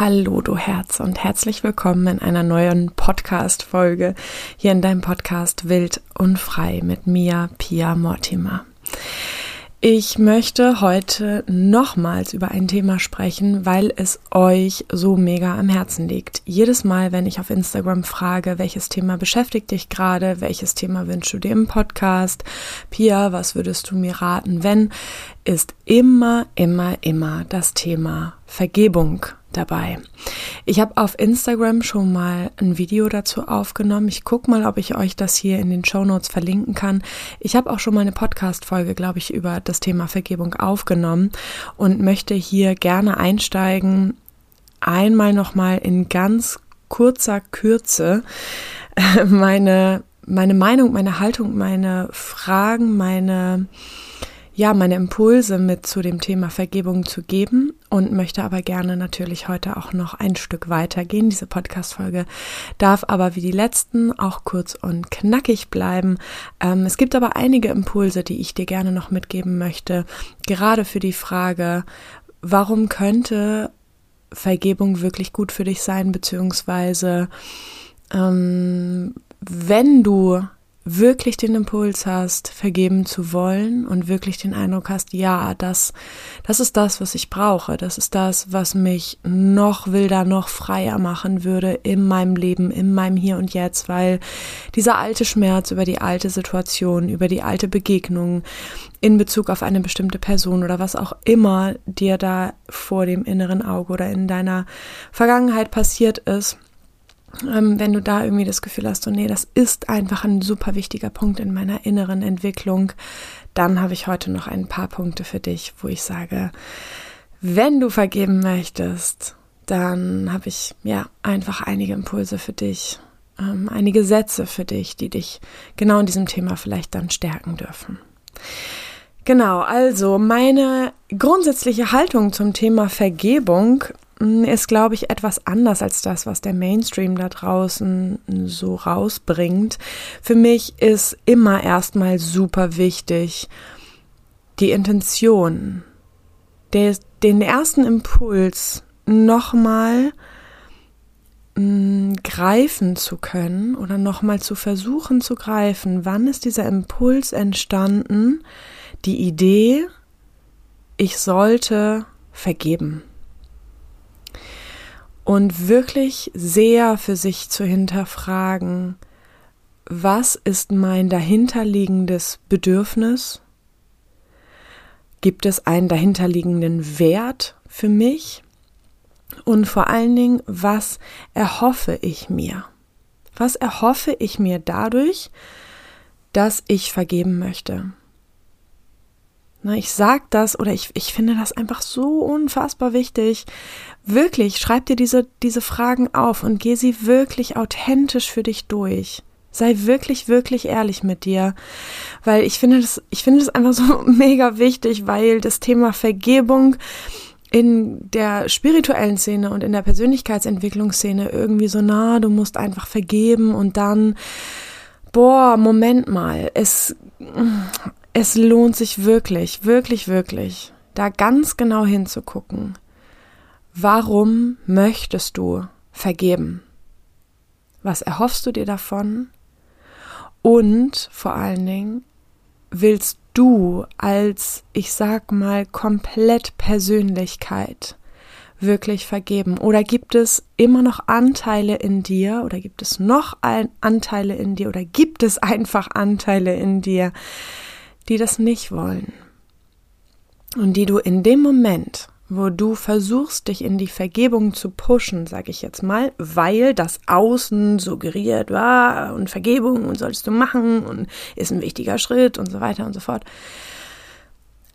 Hallo, du Herz und herzlich willkommen in einer neuen Podcast-Folge hier in deinem Podcast Wild und Frei mit Mia Pia Mortimer. Ich möchte heute nochmals über ein Thema sprechen, weil es euch so mega am Herzen liegt. Jedes Mal, wenn ich auf Instagram frage, welches Thema beschäftigt dich gerade, welches Thema wünschst du dir im Podcast, Pia, was würdest du mir raten, wenn, ist immer, immer, immer das Thema Vergebung dabei. Ich habe auf Instagram schon mal ein Video dazu aufgenommen. Ich gucke mal, ob ich euch das hier in den Show Notes verlinken kann. Ich habe auch schon mal eine Podcast-Folge, glaube ich, über das Thema Vergebung aufgenommen und möchte hier gerne einsteigen. Einmal nochmal in ganz kurzer Kürze meine, meine Meinung, meine Haltung, meine Fragen, meine ja, meine Impulse mit zu dem Thema Vergebung zu geben und möchte aber gerne natürlich heute auch noch ein Stück weiter gehen. Diese Podcast-Folge darf aber wie die letzten auch kurz und knackig bleiben. Ähm, es gibt aber einige Impulse, die ich dir gerne noch mitgeben möchte, gerade für die Frage, warum könnte Vergebung wirklich gut für dich sein, beziehungsweise ähm, wenn du wirklich den Impuls hast, vergeben zu wollen und wirklich den Eindruck hast, ja, das, das ist das, was ich brauche. Das ist das, was mich noch wilder, noch freier machen würde in meinem Leben, in meinem Hier und Jetzt, weil dieser alte Schmerz über die alte Situation, über die alte Begegnung in Bezug auf eine bestimmte Person oder was auch immer dir da vor dem inneren Auge oder in deiner Vergangenheit passiert ist, ähm, wenn du da irgendwie das Gefühl hast, so nee, das ist einfach ein super wichtiger Punkt in meiner inneren Entwicklung, dann habe ich heute noch ein paar Punkte für dich, wo ich sage, wenn du vergeben möchtest, dann habe ich ja einfach einige Impulse für dich, ähm, einige Sätze für dich, die dich genau in diesem Thema vielleicht dann stärken dürfen. Genau, also meine grundsätzliche Haltung zum Thema Vergebung ist, glaube ich, etwas anders als das, was der Mainstream da draußen so rausbringt. Für mich ist immer erstmal super wichtig die Intention, der, den ersten Impuls nochmal mm, greifen zu können oder nochmal zu versuchen zu greifen. Wann ist dieser Impuls entstanden? Die Idee, ich sollte vergeben und wirklich sehr für sich zu hinterfragen, was ist mein dahinterliegendes Bedürfnis? Gibt es einen dahinterliegenden Wert für mich? Und vor allen Dingen, was erhoffe ich mir? Was erhoffe ich mir dadurch, dass ich vergeben möchte? Na, ich sag das oder ich, ich finde das einfach so unfassbar wichtig. Wirklich, schreib dir diese, diese Fragen auf und geh sie wirklich authentisch für dich durch. Sei wirklich, wirklich ehrlich mit dir, weil ich finde das, ich finde das einfach so mega wichtig, weil das Thema Vergebung in der spirituellen Szene und in der Persönlichkeitsentwicklungsszene irgendwie so, na, du musst einfach vergeben und dann, boah, Moment mal, es, es lohnt sich wirklich, wirklich, wirklich, da ganz genau hinzugucken. Warum möchtest du vergeben? Was erhoffst du dir davon? Und vor allen Dingen, willst du als, ich sag mal, komplett Persönlichkeit wirklich vergeben? Oder gibt es immer noch Anteile in dir oder gibt es noch Anteile in dir oder gibt es einfach Anteile in dir, die das nicht wollen. Und die du in dem Moment, wo du versuchst, dich in die Vergebung zu pushen, sage ich jetzt mal, weil das Außen suggeriert, ah, und Vergebung und solltest du machen und ist ein wichtiger Schritt und so weiter und so fort.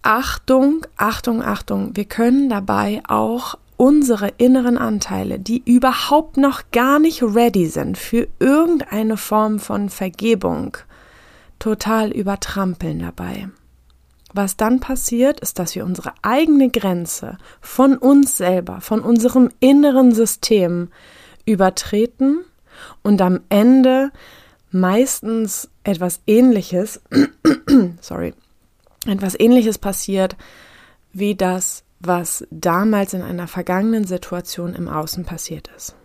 Achtung, Achtung, Achtung, wir können dabei auch unsere inneren Anteile, die überhaupt noch gar nicht ready sind für irgendeine Form von Vergebung, total übertrampeln dabei. Was dann passiert, ist, dass wir unsere eigene Grenze von uns selber, von unserem inneren System übertreten und am Ende meistens etwas ähnliches, sorry, etwas ähnliches passiert, wie das, was damals in einer vergangenen Situation im Außen passiert ist.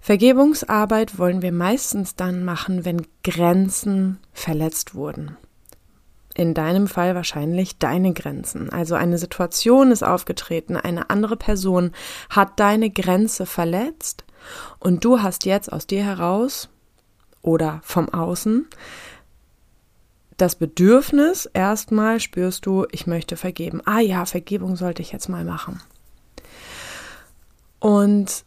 Vergebungsarbeit wollen wir meistens dann machen, wenn Grenzen verletzt wurden. In deinem Fall wahrscheinlich deine Grenzen. Also eine Situation ist aufgetreten, eine andere Person hat deine Grenze verletzt und du hast jetzt aus dir heraus oder vom Außen das Bedürfnis, erstmal spürst du, ich möchte vergeben. Ah ja, Vergebung sollte ich jetzt mal machen. Und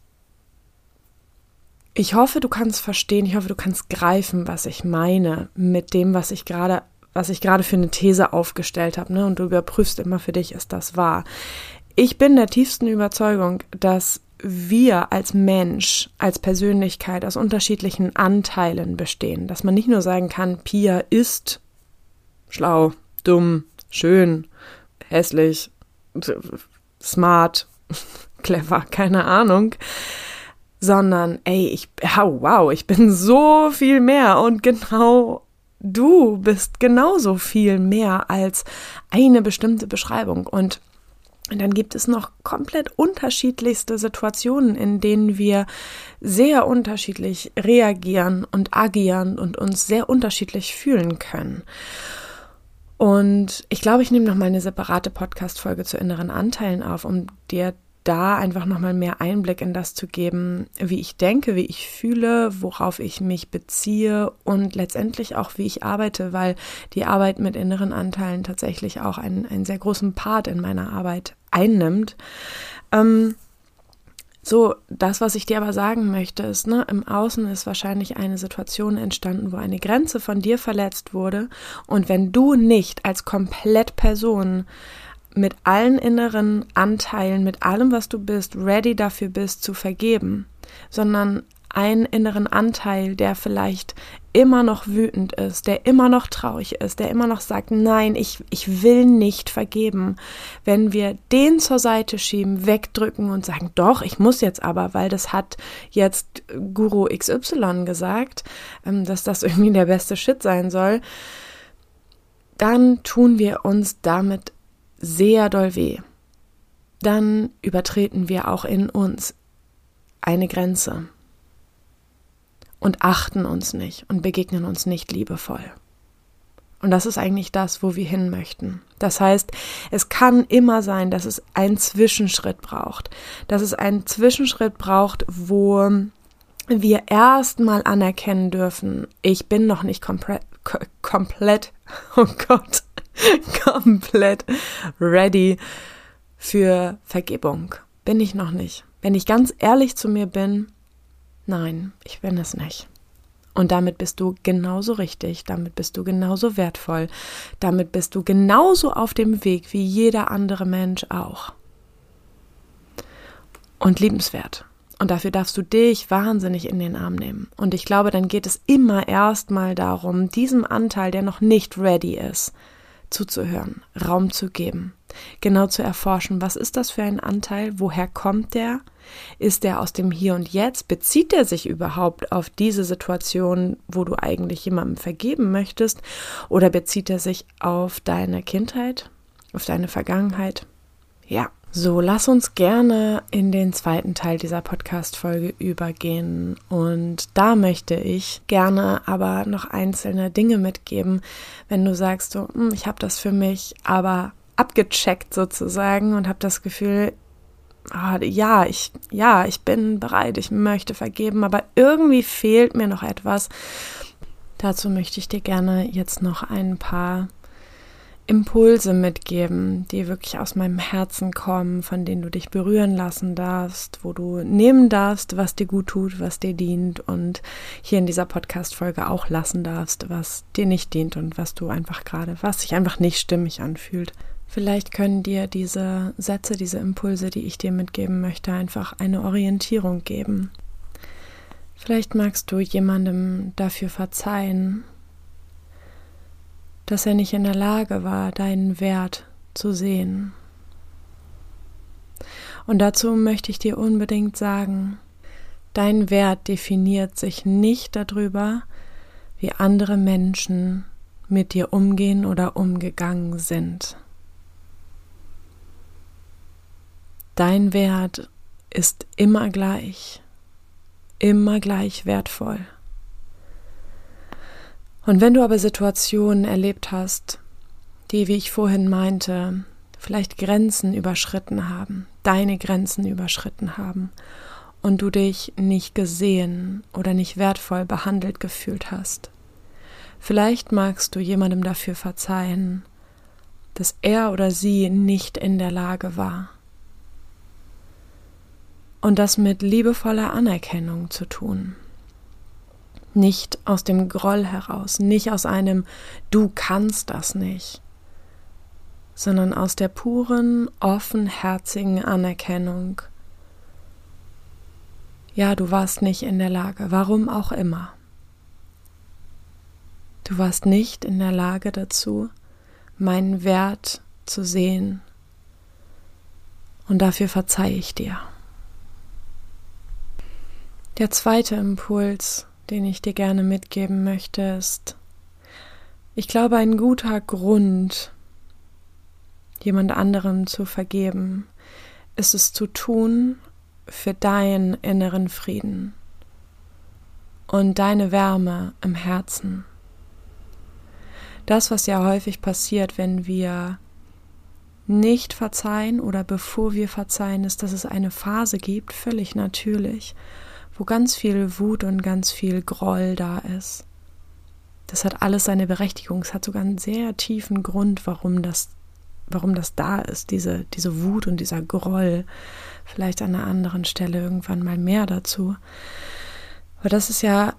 ich hoffe, du kannst verstehen, ich hoffe, du kannst greifen, was ich meine mit dem, was ich gerade, was ich gerade für eine These aufgestellt habe, ne? Und du überprüfst immer für dich, ist das wahr? Ich bin der tiefsten Überzeugung, dass wir als Mensch, als Persönlichkeit aus unterschiedlichen Anteilen bestehen, dass man nicht nur sagen kann, Pia ist schlau, dumm, schön, hässlich, smart, clever, keine Ahnung, sondern ey, ich, wow, ich bin so viel mehr und genau du bist genauso viel mehr als eine bestimmte Beschreibung und dann gibt es noch komplett unterschiedlichste Situationen, in denen wir sehr unterschiedlich reagieren und agieren und uns sehr unterschiedlich fühlen können. Und ich glaube, ich nehme noch mal eine separate Podcast-Folge zu inneren Anteilen auf, um dir da einfach noch mal mehr Einblick in das zu geben, wie ich denke, wie ich fühle, worauf ich mich beziehe und letztendlich auch, wie ich arbeite, weil die Arbeit mit inneren Anteilen tatsächlich auch einen, einen sehr großen Part in meiner Arbeit einnimmt. Ähm, so, das, was ich dir aber sagen möchte, ist, ne, im Außen ist wahrscheinlich eine Situation entstanden, wo eine Grenze von dir verletzt wurde. Und wenn du nicht als Komplettperson mit allen inneren Anteilen, mit allem, was du bist, ready dafür bist, zu vergeben, sondern einen inneren Anteil, der vielleicht immer noch wütend ist, der immer noch traurig ist, der immer noch sagt, nein, ich, ich will nicht vergeben. Wenn wir den zur Seite schieben, wegdrücken und sagen, doch, ich muss jetzt aber, weil das hat jetzt Guru XY gesagt, ähm, dass das irgendwie der beste Shit sein soll, dann tun wir uns damit sehr doll weh. Dann übertreten wir auch in uns eine Grenze und achten uns nicht und begegnen uns nicht liebevoll. Und das ist eigentlich das, wo wir hin möchten. Das heißt, es kann immer sein, dass es einen Zwischenschritt braucht. Dass es einen Zwischenschritt braucht, wo wir erstmal anerkennen dürfen, ich bin noch nicht komplett, komplett, oh Gott, komplett ready für Vergebung. Bin ich noch nicht. Wenn ich ganz ehrlich zu mir bin, Nein, ich bin es nicht. Und damit bist du genauso richtig, damit bist du genauso wertvoll, damit bist du genauso auf dem Weg wie jeder andere Mensch auch. Und liebenswert. Und dafür darfst du dich wahnsinnig in den Arm nehmen. Und ich glaube, dann geht es immer erstmal darum, diesem Anteil, der noch nicht ready ist, zuzuhören, Raum zu geben, genau zu erforschen, was ist das für ein Anteil, woher kommt der, ist der aus dem Hier und Jetzt, bezieht er sich überhaupt auf diese Situation, wo du eigentlich jemandem vergeben möchtest, oder bezieht er sich auf deine Kindheit, auf deine Vergangenheit? Ja, so, lass uns gerne in den zweiten Teil dieser Podcast-Folge übergehen. Und da möchte ich gerne aber noch einzelne Dinge mitgeben, wenn du sagst, so, hm, ich habe das für mich aber abgecheckt sozusagen und habe das Gefühl, ah, ja, ich, ja, ich bin bereit, ich möchte vergeben, aber irgendwie fehlt mir noch etwas. Dazu möchte ich dir gerne jetzt noch ein paar Impulse mitgeben, die wirklich aus meinem Herzen kommen, von denen du dich berühren lassen darfst, wo du nehmen darfst, was dir gut tut, was dir dient und hier in dieser Podcast-Folge auch lassen darfst, was dir nicht dient und was du einfach gerade, was sich einfach nicht stimmig anfühlt. Vielleicht können dir diese Sätze, diese Impulse, die ich dir mitgeben möchte, einfach eine Orientierung geben. Vielleicht magst du jemandem dafür verzeihen, dass er nicht in der Lage war, deinen Wert zu sehen. Und dazu möchte ich dir unbedingt sagen, dein Wert definiert sich nicht darüber, wie andere Menschen mit dir umgehen oder umgegangen sind. Dein Wert ist immer gleich, immer gleich wertvoll. Und wenn du aber Situationen erlebt hast, die, wie ich vorhin meinte, vielleicht Grenzen überschritten haben, deine Grenzen überschritten haben und du dich nicht gesehen oder nicht wertvoll behandelt gefühlt hast. Vielleicht magst du jemandem dafür verzeihen, dass er oder sie nicht in der Lage war. Und das mit liebevoller Anerkennung zu tun. Nicht aus dem Groll heraus, nicht aus einem Du kannst das nicht, sondern aus der puren, offenherzigen Anerkennung. Ja, du warst nicht in der Lage, warum auch immer. Du warst nicht in der Lage dazu, meinen Wert zu sehen. Und dafür verzeihe ich dir. Der zweite Impuls, den ich dir gerne mitgeben möchte, ist, ich glaube, ein guter Grund, jemand anderem zu vergeben, ist es zu tun für deinen inneren Frieden und deine Wärme im Herzen. Das, was ja häufig passiert, wenn wir nicht verzeihen oder bevor wir verzeihen, ist, dass es eine Phase gibt, völlig natürlich, wo ganz viel Wut und ganz viel Groll da ist. Das hat alles seine Berechtigung. Es hat sogar einen sehr tiefen Grund, warum das warum das da ist, diese, diese Wut und dieser Groll. Vielleicht an einer anderen Stelle irgendwann mal mehr dazu. Aber das ist ja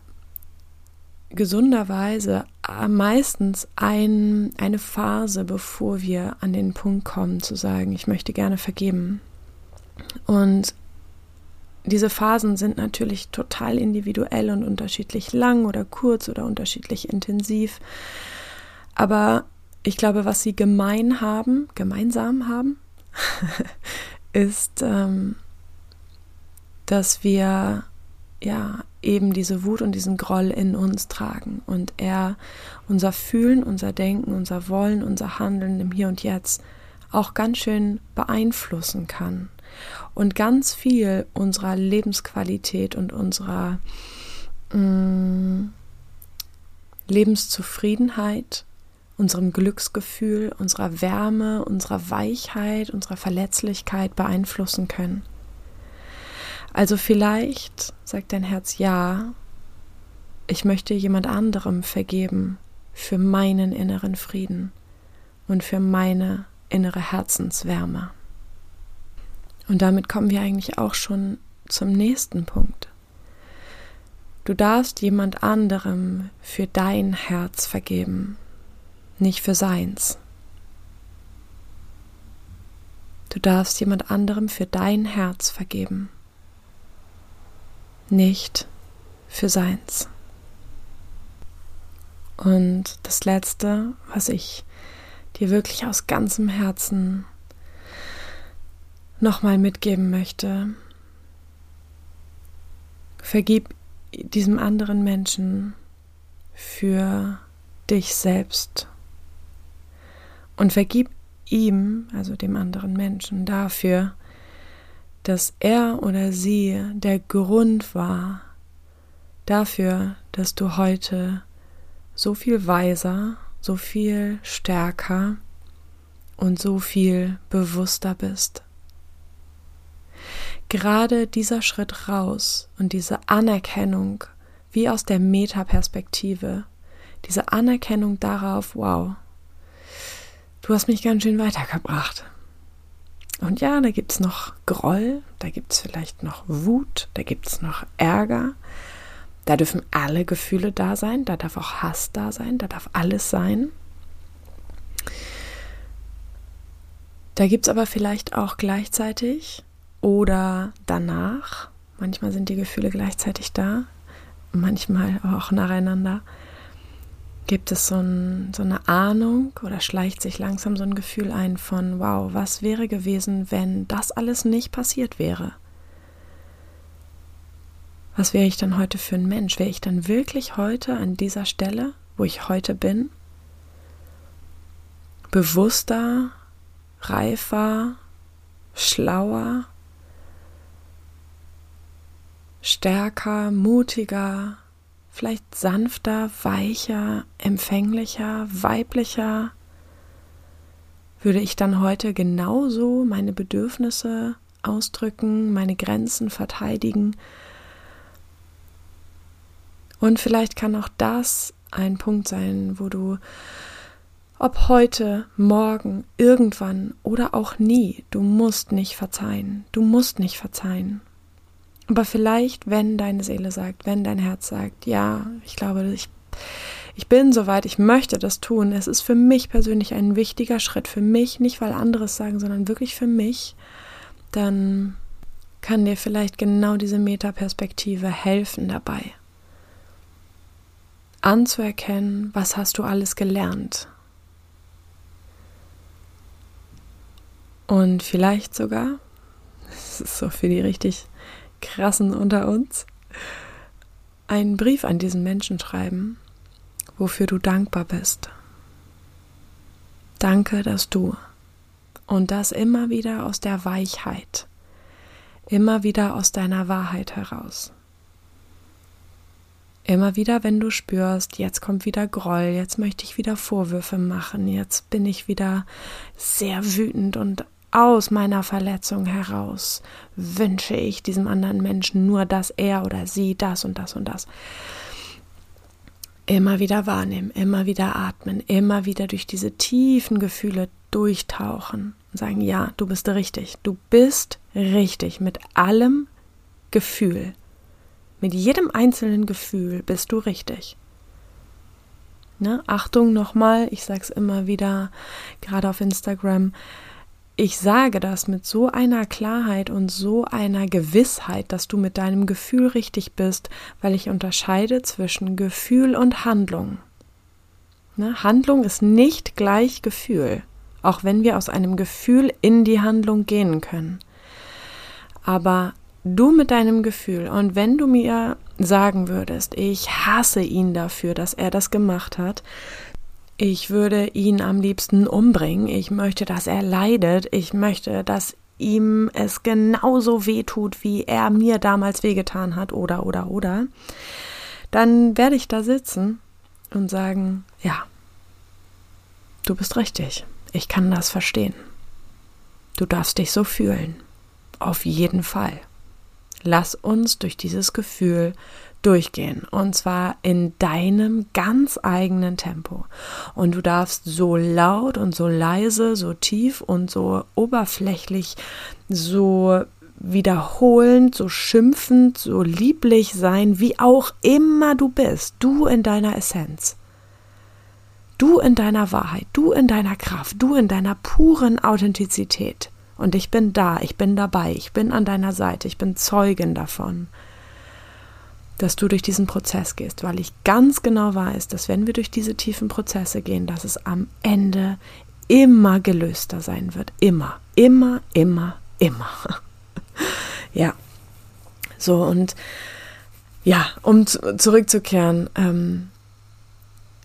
gesunderweise meistens ein, eine Phase, bevor wir an den Punkt kommen zu sagen, ich möchte gerne vergeben. Und diese Phasen sind natürlich total individuell und unterschiedlich lang oder kurz oder unterschiedlich intensiv. Aber ich glaube, was sie gemein haben, gemeinsam haben, ist, ähm, dass wir ja eben diese Wut und diesen Groll in uns tragen und er unser Fühlen, unser Denken, unser Wollen, unser Handeln im Hier und Jetzt auch ganz schön beeinflussen kann und ganz viel unserer Lebensqualität und unserer mh, mm, Lebenszufriedenheit unserem Glücksgefühl, unserer Wärme, unserer Weichheit, unserer Verletzlichkeit beeinflussen können. Also vielleicht sagt dein Herz ja, ich möchte jemand anderem vergeben für meinen inneren Frieden und für meine innere Herzenswärme. Und damit kommen wir eigentlich auch schon zum nächsten Punkt. Du darfst jemand anderem für dein Herz vergeben, nicht für seins. Du darfst jemand anderem für dein Herz vergeben, nicht für seins. Und das Letzte, was ich dir wirklich aus ganzem Herzen nochmal mitgeben möchte, vergib diesem anderen Menschen für dich selbst und vergib ihm, also dem anderen Menschen, dafür, dass er oder sie der Grund war dafür, dass du heute so viel weiser, so viel stärker und so viel bewusster bist. Gerade dieser Schritt raus und diese Anerkennung, wie aus der Metaperspektive, diese Anerkennung darauf, wow, du hast mich ganz schön weitergebracht. Und ja, da gibt es noch Groll, da gibt es vielleicht noch Wut, da gibt es noch Ärger. Da dürfen alle Gefühle da sein, da darf auch Hass da sein, da darf alles sein. Da gibt es aber vielleicht auch gleichzeitig oder danach, manchmal sind die Gefühle gleichzeitig da, manchmal auch nacheinander, gibt es so, ein, so eine Ahnung oder schleicht sich langsam so ein Gefühl ein von, wow, was wäre gewesen, wenn das alles nicht passiert wäre? Was wäre ich dann heute für ein Mensch? Wäre ich dann wirklich heute an dieser Stelle, wo ich heute bin? Bewusster, reifer, schlauer, stärker, mutiger, vielleicht sanfter, weicher, empfänglicher, weiblicher, würde ich dann heute genauso meine Bedürfnisse ausdrücken, meine Grenzen verteidigen. Und vielleicht kann auch das ein Punkt sein, wo du, ob heute, morgen, irgendwann oder auch nie, du musst nicht verzeihen, du musst nicht verzeihen. Aber vielleicht, wenn deine Seele sagt, wenn dein Herz sagt, ja, ich glaube, ich, ich bin soweit, ich möchte das tun. Es ist für mich persönlich ein wichtiger Schritt, für mich, nicht weil andere es sagen, sondern wirklich für mich, dann kann dir vielleicht genau diese Metaperspektive helfen dabei. Anzuerkennen, was hast du alles gelernt. Und vielleicht sogar, das ist so für die richtig Krassen unter uns, einen Brief an diesen Menschen schreiben, wofür du dankbar bist. Danke, dass du. Und das immer wieder aus der Weichheit, immer wieder aus deiner Wahrheit heraus. Immer wieder, wenn du spürst, jetzt kommt wieder Groll, jetzt möchte ich wieder Vorwürfe machen, jetzt bin ich wieder sehr wütend und aus meiner Verletzung heraus wünsche ich diesem anderen Menschen nur, dass er oder sie das und das und das. Immer wieder wahrnehmen, immer wieder atmen, immer wieder durch diese tiefen Gefühle durchtauchen und sagen, ja, du bist richtig, du bist richtig mit allem Gefühl. Mit jedem einzelnen Gefühl bist du richtig. Ne? Achtung nochmal, ich sage es immer wieder, gerade auf Instagram, ich sage das mit so einer Klarheit und so einer Gewissheit, dass du mit deinem Gefühl richtig bist, weil ich unterscheide zwischen Gefühl und Handlung. Ne? Handlung ist nicht gleich Gefühl, auch wenn wir aus einem Gefühl in die Handlung gehen können. Aber du mit deinem Gefühl und wenn du mir sagen würdest, ich hasse ihn dafür, dass er das gemacht hat, ich würde ihn am liebsten umbringen. Ich möchte, dass er leidet. Ich möchte, dass ihm es genauso weh tut, wie er mir damals wehgetan hat, oder, oder, oder. Dann werde ich da sitzen und sagen, ja, du bist richtig. Ich kann das verstehen. Du darfst dich so fühlen. Auf jeden Fall. Lass uns durch dieses Gefühl durchgehen. Und zwar in deinem ganz eigenen Tempo. Und du darfst so laut und so leise, so tief und so oberflächlich, so wiederholend, so schimpfend, so lieblich sein, wie auch immer du bist, du in deiner Essenz. Du in deiner Wahrheit, du in deiner Kraft, du in deiner puren Authentizität. Und ich bin da, ich bin dabei, ich bin an deiner Seite, ich bin Zeugin davon dass du durch diesen Prozess gehst, weil ich ganz genau weiß, dass wenn wir durch diese tiefen Prozesse gehen, dass es am Ende immer gelöster sein wird. Immer, immer, immer, immer. ja. So, und ja, um zurückzukehren, ähm,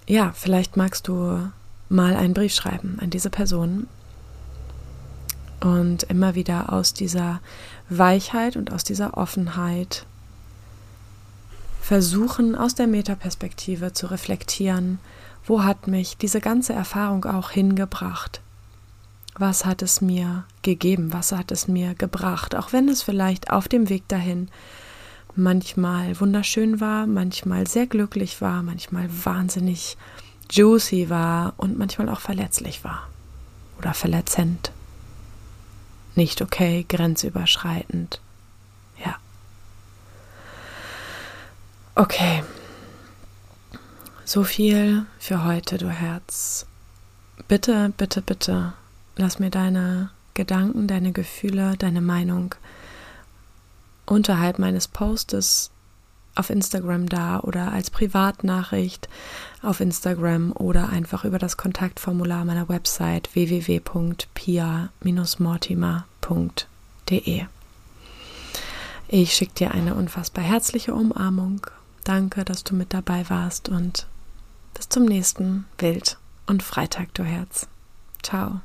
ja, vielleicht magst du mal einen Brief schreiben an diese Person und immer wieder aus dieser Weichheit und aus dieser Offenheit versuchen, aus der Metaperspektive zu reflektieren, wo hat mich diese ganze Erfahrung auch hingebracht? Was hat es mir gegeben? Was hat es mir gebracht? Auch wenn es vielleicht auf dem Weg dahin manchmal wunderschön war, manchmal sehr glücklich war, manchmal wahnsinnig juicy war und manchmal auch verletzlich war oder verletzend. Nicht okay, grenzüberschreitend. Okay. So viel für heute, du Herz. Bitte, bitte, bitte, lass mir deine Gedanken, deine Gefühle, deine Meinung unterhalb meines Postes auf Instagram da oder als Privatnachricht auf Instagram oder einfach über das Kontaktformular meiner Website www.pia-mortimer.de. Ich schicke dir eine unfassbar herzliche Umarmung Danke, dass du mit dabei warst und bis zum nächsten Wild und Freitag, du Herz. Ciao.